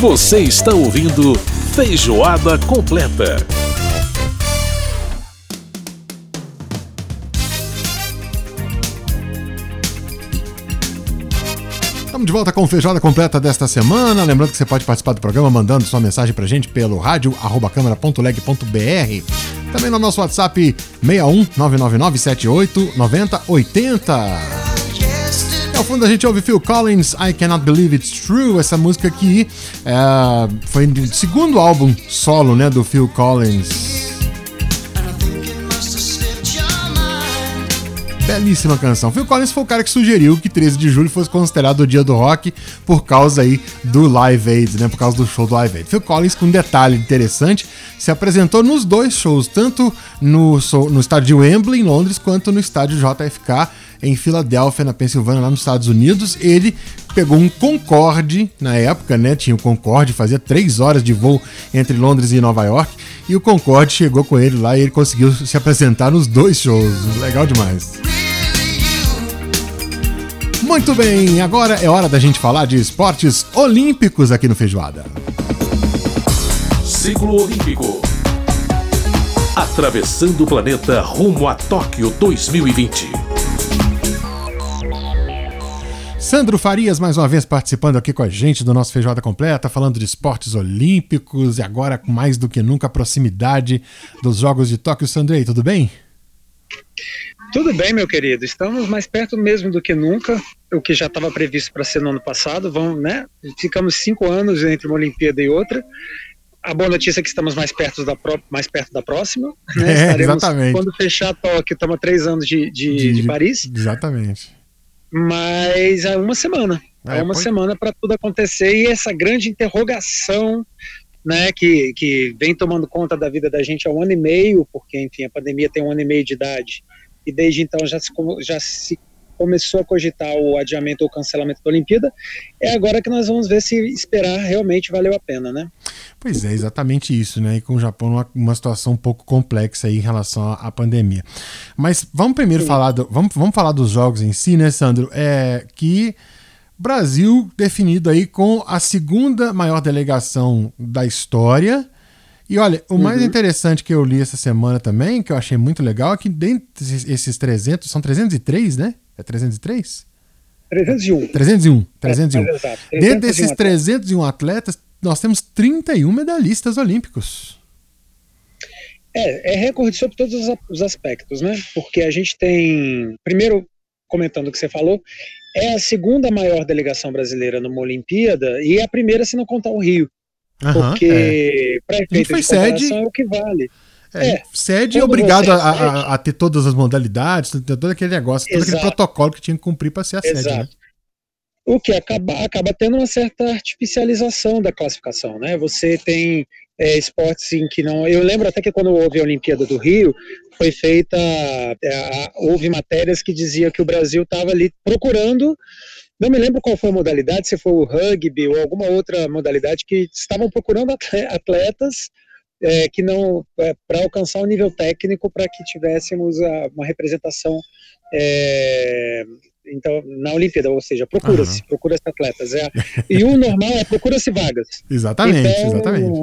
Você está ouvindo Feijoada Completa. Estamos de volta com Feijoada Completa desta semana. Lembrando que você pode participar do programa mandando sua mensagem pra gente pelo rádio câmara.leg.br. Também no nosso WhatsApp 61 999 78 90 80. Ao fundo a gente ouve Phil Collins, I Cannot Believe It's True, essa música aqui é, foi o segundo álbum solo né, do Phil Collins. Belíssima canção. Phil Collins foi o cara que sugeriu que 13 de julho fosse considerado o dia do rock por causa aí do Live Aid, né? Por causa do show do Live Aid. Phil Collins, com um detalhe interessante, se apresentou nos dois shows, tanto no, no estádio de Wembley, em Londres, quanto no estádio JFK em Filadélfia, na Pensilvânia, lá nos Estados Unidos. Ele pegou um Concorde na época, né? Tinha o Concorde, fazia três horas de voo entre Londres e Nova York. E o Concorde chegou com ele lá e ele conseguiu se apresentar nos dois shows. Legal demais. Muito bem, agora é hora da gente falar de esportes olímpicos aqui no Feijoada. Ciclo Olímpico. Atravessando o planeta rumo a Tóquio 2020. Sandro Farias, mais uma vez participando aqui com a gente do nosso Feijoada Completa, falando de esportes olímpicos e agora com mais do que nunca a proximidade dos Jogos de Tóquio. Sandrei, tudo bem? Tudo bem, meu querido. Estamos mais perto mesmo do que nunca. O que já estava previsto para ser no ano passado. Vamos, né? Ficamos cinco anos entre uma Olimpíada e outra. A boa notícia é que estamos mais perto da, pro... mais perto da próxima. Né? É, exatamente. Quando fechar Tóquio, estamos a três anos de, de, de, de Paris. Exatamente mas é uma semana. É, uma semana para tudo acontecer e essa grande interrogação, né, que, que vem tomando conta da vida da gente há um ano e meio, porque, enfim, a pandemia tem um ano e meio de idade, e desde então já se, já se começou a cogitar o adiamento ou cancelamento da Olimpíada, é agora que nós vamos ver se esperar realmente valeu a pena, né? Pois é, exatamente isso, né? E com o Japão uma, uma situação um pouco complexa aí em relação à, à pandemia. Mas vamos primeiro Sim. falar do, vamos, vamos falar dos jogos em si, né, Sandro? É que Brasil definido aí com a segunda maior delegação da história. E olha, o mais uhum. interessante que eu li essa semana também, que eu achei muito legal, é que dentre esses 300, são 303, né? É 303? 301. 301. 301. É, exato. Dentro desses 301 atletas, nós temos 31 medalhistas olímpicos. É, é recorde sobre todos os aspectos, né? Porque a gente tem, primeiro, comentando o que você falou, é a segunda maior delegação brasileira numa Olimpíada e é a primeira se não contar o Rio. Uhum, porque, é. para efeito de comparação, sede... é o que vale. É, é, sede é obrigado a, a, a, ter todas as modalidades, todo aquele negócio, todo aquele protocolo que tinha que cumprir para ser a Exato. sede. Né? O que acaba, acaba tendo uma certa artificialização da classificação, né? Você tem é, esportes em que não. Eu lembro até que quando houve a Olimpíada do Rio, foi feita. É, houve matérias que diziam que o Brasil estava ali procurando. Não me lembro qual foi a modalidade, se foi o rugby ou alguma outra modalidade, que estavam procurando atletas é, que não é, para alcançar o um nível técnico para que tivéssemos a, uma representação é, então na Olimpíada, ou seja, procura-se, uhum. procura-se atletas. É, e o normal é procura-se vagas. Exatamente, então, exatamente.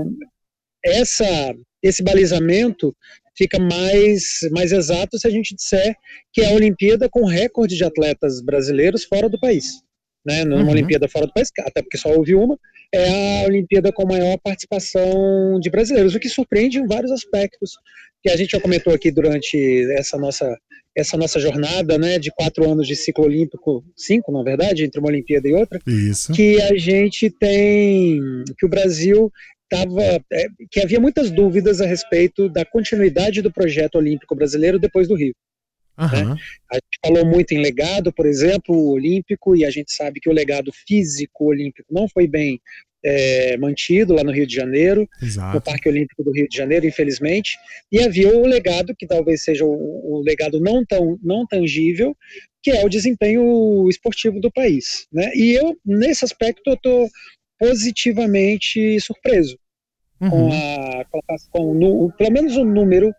Essa, esse balizamento fica mais, mais exato se a gente disser que é a Olimpíada com recorde de atletas brasileiros fora do país. Né, numa uhum. Olimpíada fora do país, até porque só houve uma, é a Olimpíada com maior participação de brasileiros, o que surpreende em vários aspectos, que a gente já comentou aqui durante essa nossa, essa nossa jornada, né, de quatro anos de ciclo olímpico, cinco, na verdade, entre uma Olimpíada e outra, Isso. que a gente tem, que o Brasil tava, é, que havia muitas dúvidas a respeito da continuidade do projeto olímpico brasileiro depois do Rio. Né? A falou muito em legado, por exemplo, olímpico, e a gente sabe que o legado físico olímpico não foi bem é, mantido lá no Rio de Janeiro, Exato. no Parque Olímpico do Rio de Janeiro, infelizmente, e havia o legado, que talvez seja o, o legado não tão não tangível, que é o desempenho esportivo do país. Né? E eu, nesse aspecto, eu estou positivamente surpreso uhum. com, a, com no, pelo menos o número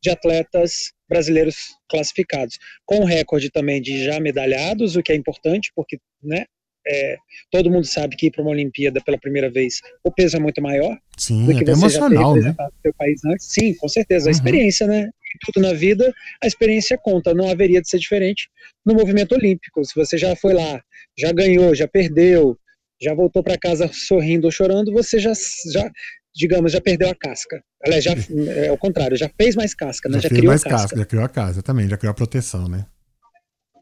de atletas brasileiros classificados, com recorde também de já medalhados, o que é importante, porque né, é, todo mundo sabe que ir para uma Olimpíada pela primeira vez, o peso é muito maior. Sim, do que é emocional, né? Seu país antes. Sim, com certeza. A uhum. experiência, né? Tudo na vida, a experiência conta. Não haveria de ser diferente no movimento olímpico. Se você já foi lá, já ganhou, já perdeu, já voltou para casa sorrindo ou chorando, você já, já, digamos, já perdeu a casca. Aliás, já, é o contrário, já fez mais casca, né? Já, já criou mais casca. casca. Já criou a casa também, já criou a proteção, né?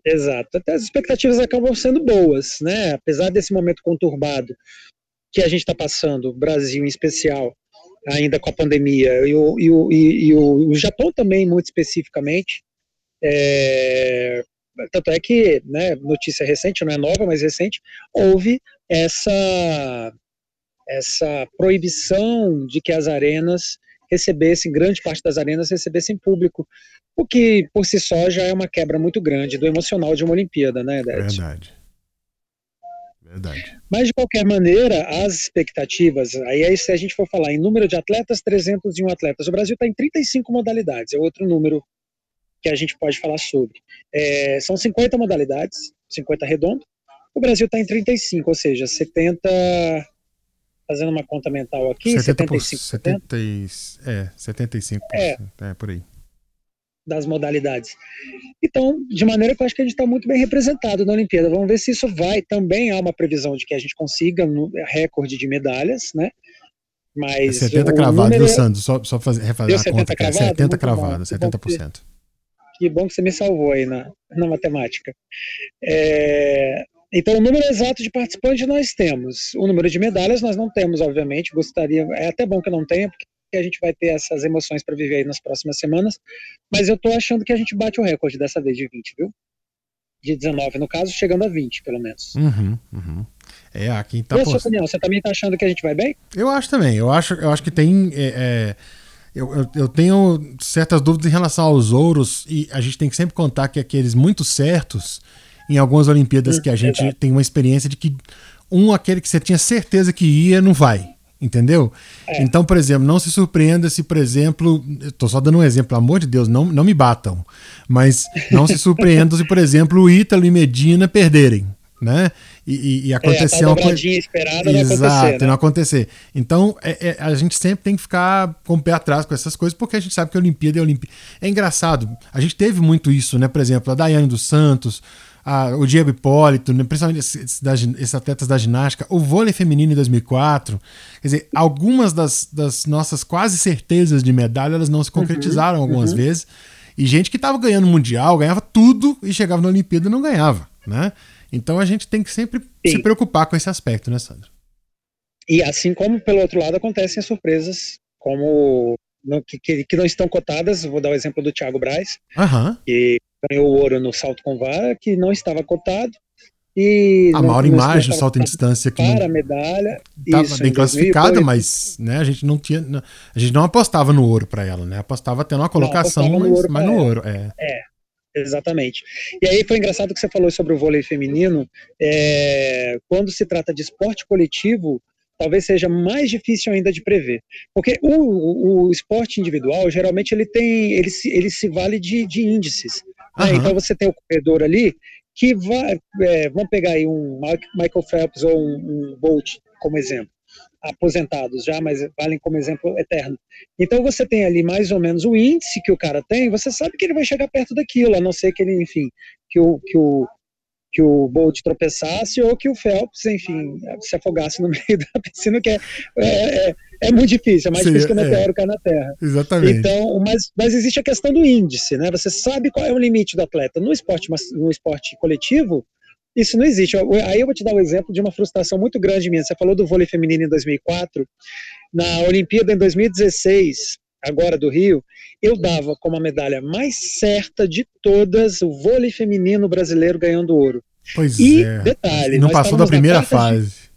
Exato. Até as expectativas acabam sendo boas, né? Apesar desse momento conturbado que a gente está passando, Brasil em especial, ainda com a pandemia, e o, e o, e, e o, o Japão também, muito especificamente. É, tanto é que, né, notícia recente, não é nova, mas recente, houve essa, essa proibição de que as arenas recebessem, grande parte das arenas recebessem público, o que por si só já é uma quebra muito grande do emocional de uma Olimpíada, né, Dete? Verdade. Verdade. Mas, de qualquer maneira, as expectativas, aí se a gente for falar em número de atletas, 301 atletas. O Brasil está em 35 modalidades, é outro número que a gente pode falar sobre. É, são 50 modalidades, 50 redondo. O Brasil está em 35, ou seja, 70, fazendo uma conta mental aqui, 70 75%. 70, é, 75%, é, é por aí. Das modalidades. Então, de maneira que eu acho que a gente está muito bem representado na Olimpíada. Vamos ver se isso vai. Também há uma previsão de que a gente consiga no recorde de medalhas, né? Mas. É 70 cravado, número... viu, Sandro? Só, só fazer, refazer a conta aqui. 70 cravado, 70%. Que bom que você me salvou aí na, na matemática. É, então, o número exato de participantes nós temos. O número de medalhas nós não temos, obviamente. Gostaria, é até bom que não tenha, porque a gente vai ter essas emoções para viver aí nas próximas semanas. Mas eu estou achando que a gente bate o recorde dessa vez de 20, viu? De 19, no caso, chegando a 20, pelo menos. Uhum, uhum. É, aqui tá. E a sua opinião, você também está achando que a gente vai bem? Eu acho também. Eu acho, eu acho que tem. É, é... Eu, eu, eu, tenho certas dúvidas em relação aos ouros, e a gente tem que sempre contar que aqueles muito certos em algumas Olimpíadas que a gente tem uma experiência de que um, aquele que você tinha certeza que ia, não vai. Entendeu? É. Então, por exemplo, não se surpreenda se, por exemplo, estou só dando um exemplo, pelo amor de Deus, não, não me batam, mas não se surpreenda se, por exemplo, o Ítalo e Medina perderem, né? E, e, e acontecer é, uma coisa. esperada Exato, não acontecer. Né? não acontecer. Então, é, é, a gente sempre tem que ficar com o pé atrás com essas coisas, porque a gente sabe que a Olimpíada é Olimpíada. É engraçado, a gente teve muito isso, né? Por exemplo, a Daiane dos Santos a, o Diego Hipólito, né, principalmente esses, esses, atletas da ginástica, o vôlei feminino em 2004. Quer dizer, algumas das, das nossas quase certezas de medalha elas não se concretizaram uhum, algumas uhum. vezes. E gente que estava ganhando mundial, ganhava tudo e chegava na Olimpíada e não ganhava, né? Então a gente tem que sempre Sim. se preocupar com esse aspecto, né, Sandro? E assim como pelo outro lado acontecem surpresas, como no, que, que, que, não estão cotadas, vou dar o exemplo do Thiago Braz, uhum. que ganhou ouro no salto com vara, que não estava cotado. E a maior imagem do salto em distância que para a medalha estava bem classificada, mas né, a gente não tinha, a gente não apostava no ouro para ela, né? Apostava tendo uma colocação, não, mas, no mas no ouro, é. é. Exatamente. E aí foi engraçado que você falou sobre o vôlei feminino. É, quando se trata de esporte coletivo, talvez seja mais difícil ainda de prever. Porque o, o, o esporte individual, geralmente, ele tem, ele se, ele se vale de, de índices. Né? Então você tem o corredor ali que vai, é, vamos pegar aí um Michael Phelps ou um, um Bolt como exemplo, aposentados já, mas valem como exemplo eterno. Então você tem ali mais ou menos o índice que o cara tem, você sabe que ele vai chegar perto daquilo, a não ser que ele, enfim, que o, que o, que o Bolt tropeçasse ou que o Phelps, enfim, se afogasse no meio da piscina, que é, é, é, é muito difícil, é mais Seria, difícil que o meteoro é, cair na Terra. Exatamente. Então, mas, mas existe a questão do índice, né? Você sabe qual é o limite do atleta. No esporte, no esporte coletivo, isso não existe. Aí eu vou te dar um exemplo de uma frustração muito grande minha. Você falou do vôlei feminino em 2004. Na Olimpíada em 2016, agora do Rio, eu dava como a medalha mais certa de todas o vôlei feminino brasileiro ganhando ouro. Pois e, é. detalhe, não passou da primeira fase. De...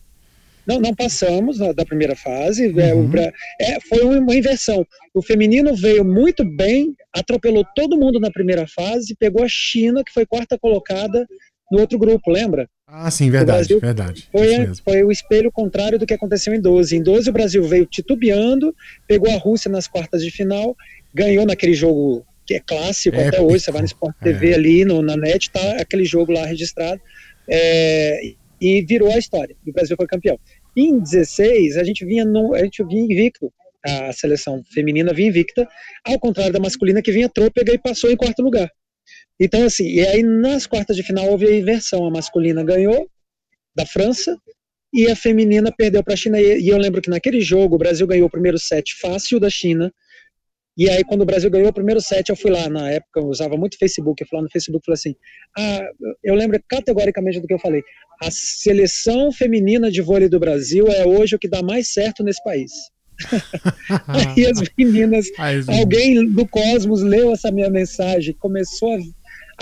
Não, não passamos da primeira fase. É, uhum. É, foi uma inversão. O feminino veio muito bem, atropelou todo mundo na primeira fase, pegou a China, que foi quarta colocada no outro grupo, lembra? Ah, sim, verdade, verdade. Foi, foi o espelho contrário do que aconteceu em 12. Em 12 o Brasil veio titubeando, pegou a Rússia nas quartas de final, ganhou naquele jogo que é clássico até hoje, você vai no Sport TV é. ali, no, na net, tá aquele jogo lá registrado. É, e virou a história. E o Brasil foi campeão. Em 16, a gente vinha, no, a gente vinha invicto. A seleção feminina vinha invicta, ao contrário da masculina que vinha trôpega e passou em quarto lugar. Então, assim, e aí nas quartas de final houve a inversão. A masculina ganhou da França e a feminina perdeu para a China. E, eu lembro que naquele jogo o Brasil ganhou o primeiro set fácil da China. E aí, quando o Brasil ganhou o primeiro set, eu fui lá, na época, eu usava muito Facebook, eu fui lá no Facebook e falei assim: ah, eu lembro categoricamente do que eu falei. A seleção feminina de vôlei do Brasil é hoje o que dá mais certo nesse país. aí as meninas, alguém do Cosmos leu essa minha mensagem, começou a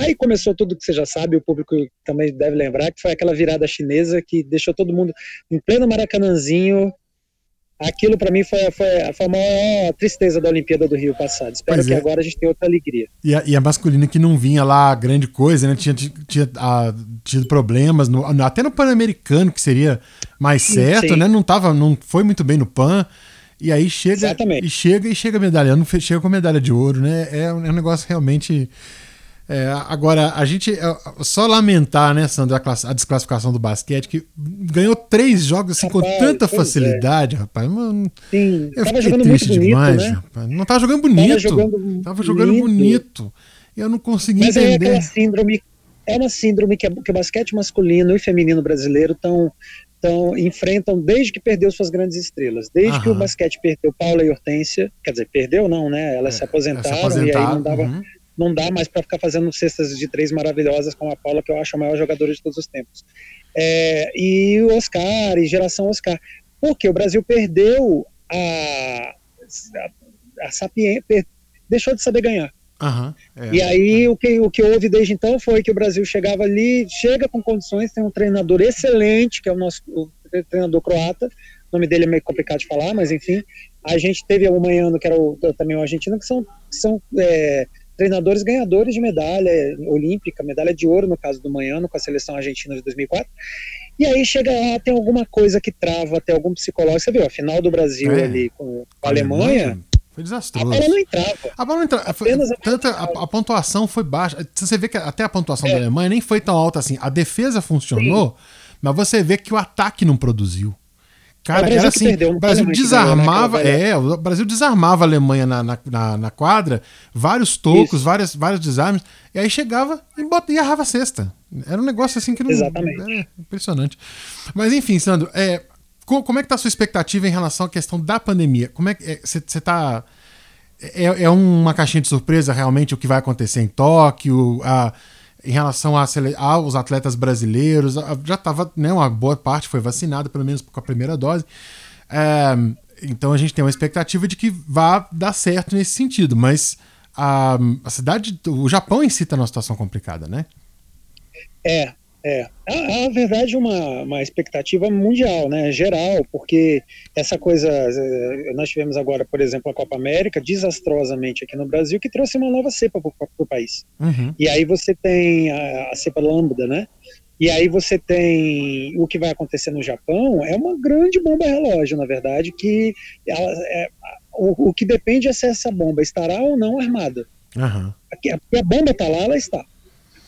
Aí começou tudo que você já sabe, o público também deve lembrar, que foi aquela virada chinesa que deixou todo mundo em pleno Maracanãzinho. Aquilo para mim foi, foi, foi, a maior tristeza da Olimpíada do Rio passado. Espero pois que é. agora a gente tenha outra alegria. E a, e a, masculina que não vinha lá grande coisa, né? Tinha, tinha a, tido problemas, no, até no Pan-Americano, que seria mais certo, sim. né? Não, tava, não foi muito bem no Pan. E aí chega Exatamente. e chega e chega medalha, não chega com medalha de ouro, né? É um, é um negócio realmente é, agora, a gente. É, só lamentar, né, Sandro, a, a, desclassificação do basquete, que ganhou três jogos assim, rapaz, com tanta é. facilidade, é. rapaz. Mano, Sim, eu tava jogando triste bonito, demais, né? rapaz. Não tava jogando bonito. Tava jogando, tava jogando bonito. bonito. Eu não consegui Mas entender. É, síndrome, é uma síndrome que, que o basquete masculino e feminino brasileiro estão então, enfrentam desde que perdeu suas grandes estrelas. Desde Aham. que o basquete perdeu Paula e Hortência, quer dizer, perdeu não, né? Elas é, se, aposentaram, se aposentaram e aí não dava, uhum não dá mais para ficar fazendo cestas de três maravilhosas como a Paula, que eu acho a maior jogadora de todos os tempos. É, e o Oscar, e geração Oscar. Porque o Brasil perdeu a, a, a sapiência, deixou de saber ganhar. Uhum, é, e aí é. o, que, o que houve desde então foi que o Brasil chegava ali, chega com condições, tem um treinador excelente, que é o nosso o treinador croata, o nome dele é meio complicado de falar, mas enfim, a gente teve o Manhano, que era o, também o argentino, que são, são é, treinadores ganhadores de medalha olímpica, medalha de ouro no caso do Manhano com a seleção argentina de 2004. E aí chega lá, tem alguma coisa que trava, tem algum psicólogo. Você viu, a final do Brasil é. ali com a Alemanha, Alemanha foi desastroso. A bola não entrava. A bola não entrava. Foi, tanta, a, a, pontuação foi baixa. Você vê que até a pontuação é. da Alemanha nem foi tão alta assim. A defesa funcionou, Sim. mas você vê que o ataque não produziu. Cara, era assim, perdeu, o Brasil desarmava, ganhou, né, é, o Brasil desarmava a Alemanha na, na, na quadra, vários tocos, várias, vários desarmes, e aí chegava e, bota, e errava a cesta. Era um negócio assim que não. Exatamente. Era impressionante. Mas enfim, Sandro, é, como é que tá a sua expectativa em relação à questão da pandemia? Como é que você é, tá. É, é uma caixinha de surpresa realmente o que vai acontecer em Tóquio? A, em relação a, aos atletas brasileiros, já estava, né, uma boa parte foi vacinada, pelo menos com a primeira dose. É, então a gente tem uma expectativa de que vá dar certo nesse sentido, mas a, a cidade, o Japão em si está numa situação complicada, né? É, é, a, a verdade é uma, uma expectativa mundial, né, geral, porque essa coisa, eh, nós tivemos agora, por exemplo, a Copa América, desastrosamente aqui no Brasil, que trouxe uma nova cepa para o país. Uhum. E aí você tem a, a cepa lambda, né, e aí você tem o que vai acontecer no Japão, é uma grande bomba relógio, na verdade, que ela, é, o, o, que depende é se essa bomba estará ou não armada. Uhum. A, a bomba está lá, ela está.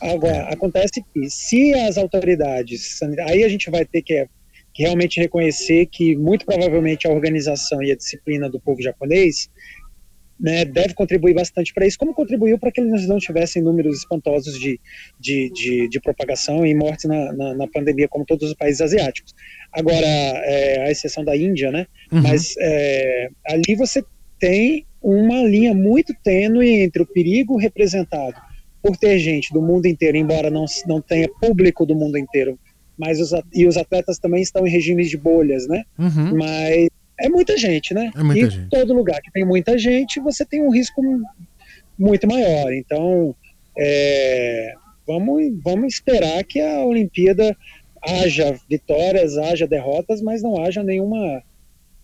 Agora, acontece que se as autoridades, aí a gente vai ter que, que, realmente reconhecer que muito provavelmente a organização e a disciplina do povo japonês né, deve contribuir bastante para isso, como contribuiu para que eles não tivessem números espantosos de, de, de, de propagação e mortes na, na, na, pandemia, como todos os países asiáticos. Agora, é, a exceção da Índia, né? Uhum. Mas é, ali você tem uma linha muito tênue entre o perigo representado por ter gente do mundo inteiro, embora não, não tenha público do mundo inteiro, mas os, e os atletas também estão em regimes de bolhas, né? Uhum. Mas é muita gente, né? É muita e gente. todo lugar que tem muita gente, você tem um risco muito maior. Então, é, vamos, vamos esperar que a Olimpíada haja vitórias, haja derrotas, mas não haja nenhuma,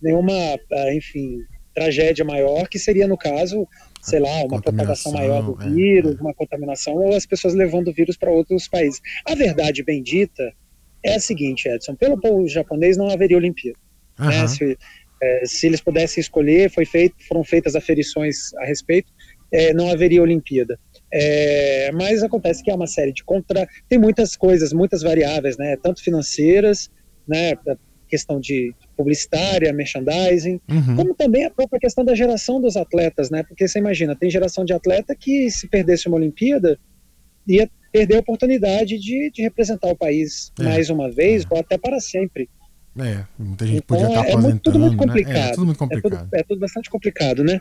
nenhuma, ah, enfim, tragédia maior, que seria no caso sei lá, uma propagação maior do vírus, é. uma contaminação, ou as pessoas levando o vírus para outros países. A verdade bendita é a seguinte, Edson, pelo povo japonês não haveria Olimpíada. Uhum. Né? Se, é, se, eles pudessem escolher, foi feito, foram feitas aferições a respeito, é, não haveria Olimpíada. É, mas acontece que é uma série de contra. Tem muitas coisas, muitas variáveis, né? Tanto financeiras, né? Questão de publicitária, merchandising, uhum. como também a própria questão da geração dos atletas, né? Porque você imagina, tem geração de atleta que se perdesse uma Olimpíada ia perder a oportunidade de, de representar o país é. mais uma vez é. ou até para sempre. É, muita gente então, podia estar é, aposentando, tudo muito complicado. Né? É, tudo muito complicado. É tudo, é tudo, bastante complicado, né?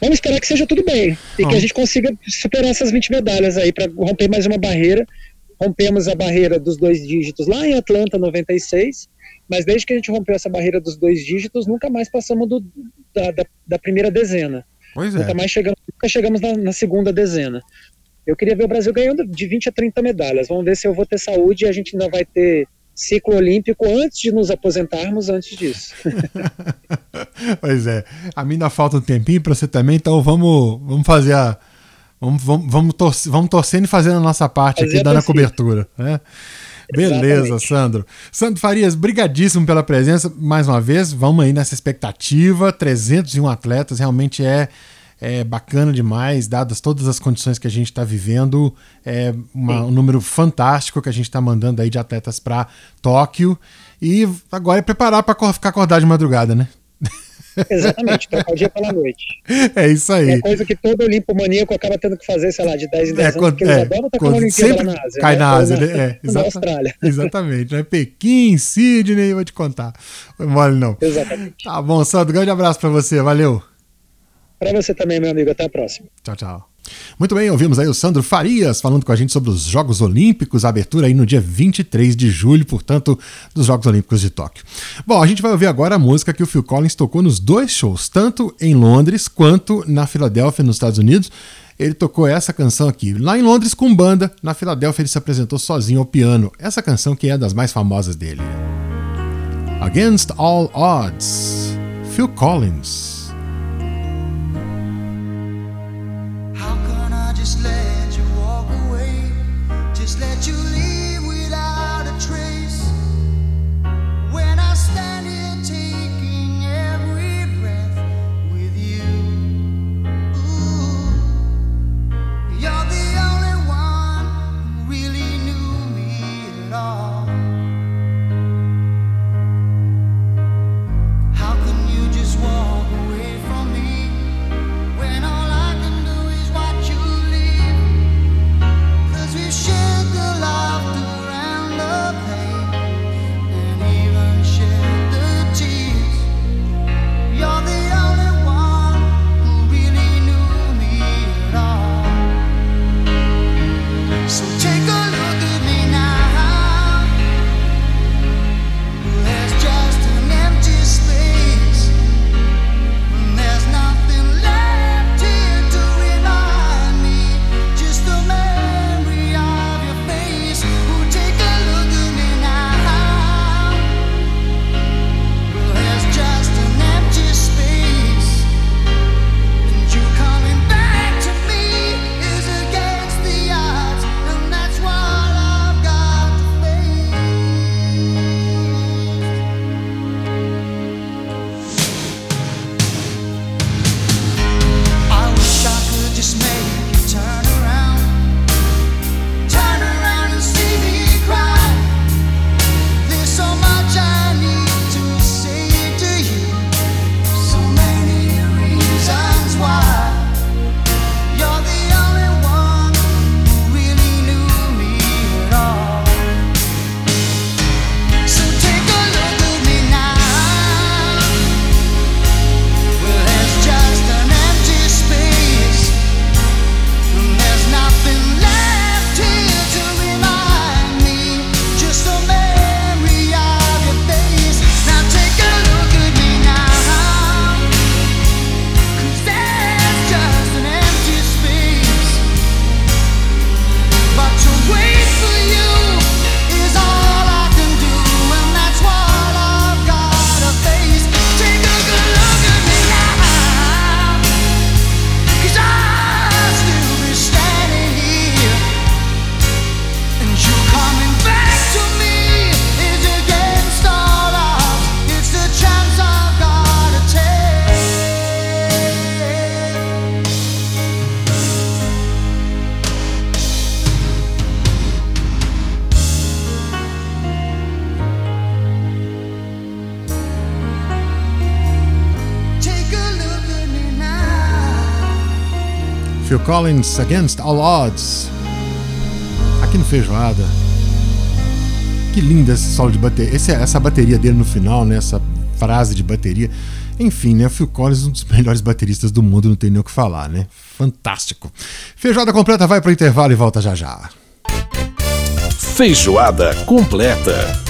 Vamos esperar que seja tudo bem e que a gente consiga superar essas 20 medalhas aí para romper mais uma barreira. Rompemos a barreira dos dois dígitos lá em Atlanta, 96, mas desde que a gente rompeu essa barreira dos dois dígitos, nunca mais passamos do, da, da, da, primeira dezena. Pois é. Nunca mais chegamos, nunca chegamos na, na segunda dezena. Eu queria ver o Brasil ganhando de 20 a 30 medalhas. Vamos ver se eu vou ter saúde e a gente ainda vai ter ciclo olímpico antes de nos aposentarmos antes disso. pois é. A mim ainda falta um tempinho para você também, então vamos, vamos fazer a. Vamos, vamos, vamos, torcer, vamos torcendo e fazendo a nossa parte fazer aqui, dando a cobertura. Né? Beleza. Sandro. Sandro Farias, brigadíssimo pela presença mais uma vez. Vamos aí nessa expectativa. 301 atletas realmente é é bacana demais, dadas todas as condições que a gente está vivendo. É uma, um número fantástico que a gente está mandando aí de atletas para Tóquio. E agora é preparar para ficar acordado de madrugada, né? Exatamente, trocar o dia pela noite. É isso aí. É coisa que todo Olimpo maníaco acaba tendo que fazer, sei lá, de 10 em 10 é, anos, porque é, eles adoram estar na sempre na Ásia. Cai né? na Ásia, né? É, na Austrália. Exatamente, né? Pequim, Sydney, vou te contar. Mole não. Exatamente. Tá bom, Sandro, grande abraço para você, valeu. Para você também, meu amigo. Até a próxima. Tchau, tchau. Muito bem, ouvimos aí o Sandro Farias falando com a gente sobre os Jogos Olímpicos, a abertura aí no dia 23 de julho, portanto, dos Jogos Olímpicos de Tóquio. Bom, a gente vai ouvir agora a música que o Phil Collins tocou nos dois shows, tanto em Londres quanto na Filadélfia, nos Estados Unidos. Ele tocou essa canção aqui. Lá em Londres com banda, na Filadélfia ele se apresentou sozinho ao piano. Essa canção que é das mais famosas dele. Against All Odds, Phil Collins. just let Phil Collins, Against All Odds. Aqui no Feijoada. Que linda esse solo de bateria. Esse, essa bateria dele no final, né? Essa frase de bateria. Enfim, né? Phil Collins, um dos melhores bateristas do mundo, não tem nem o que falar, né? Fantástico. Feijoada completa vai para o intervalo e volta já já. Feijoada completa.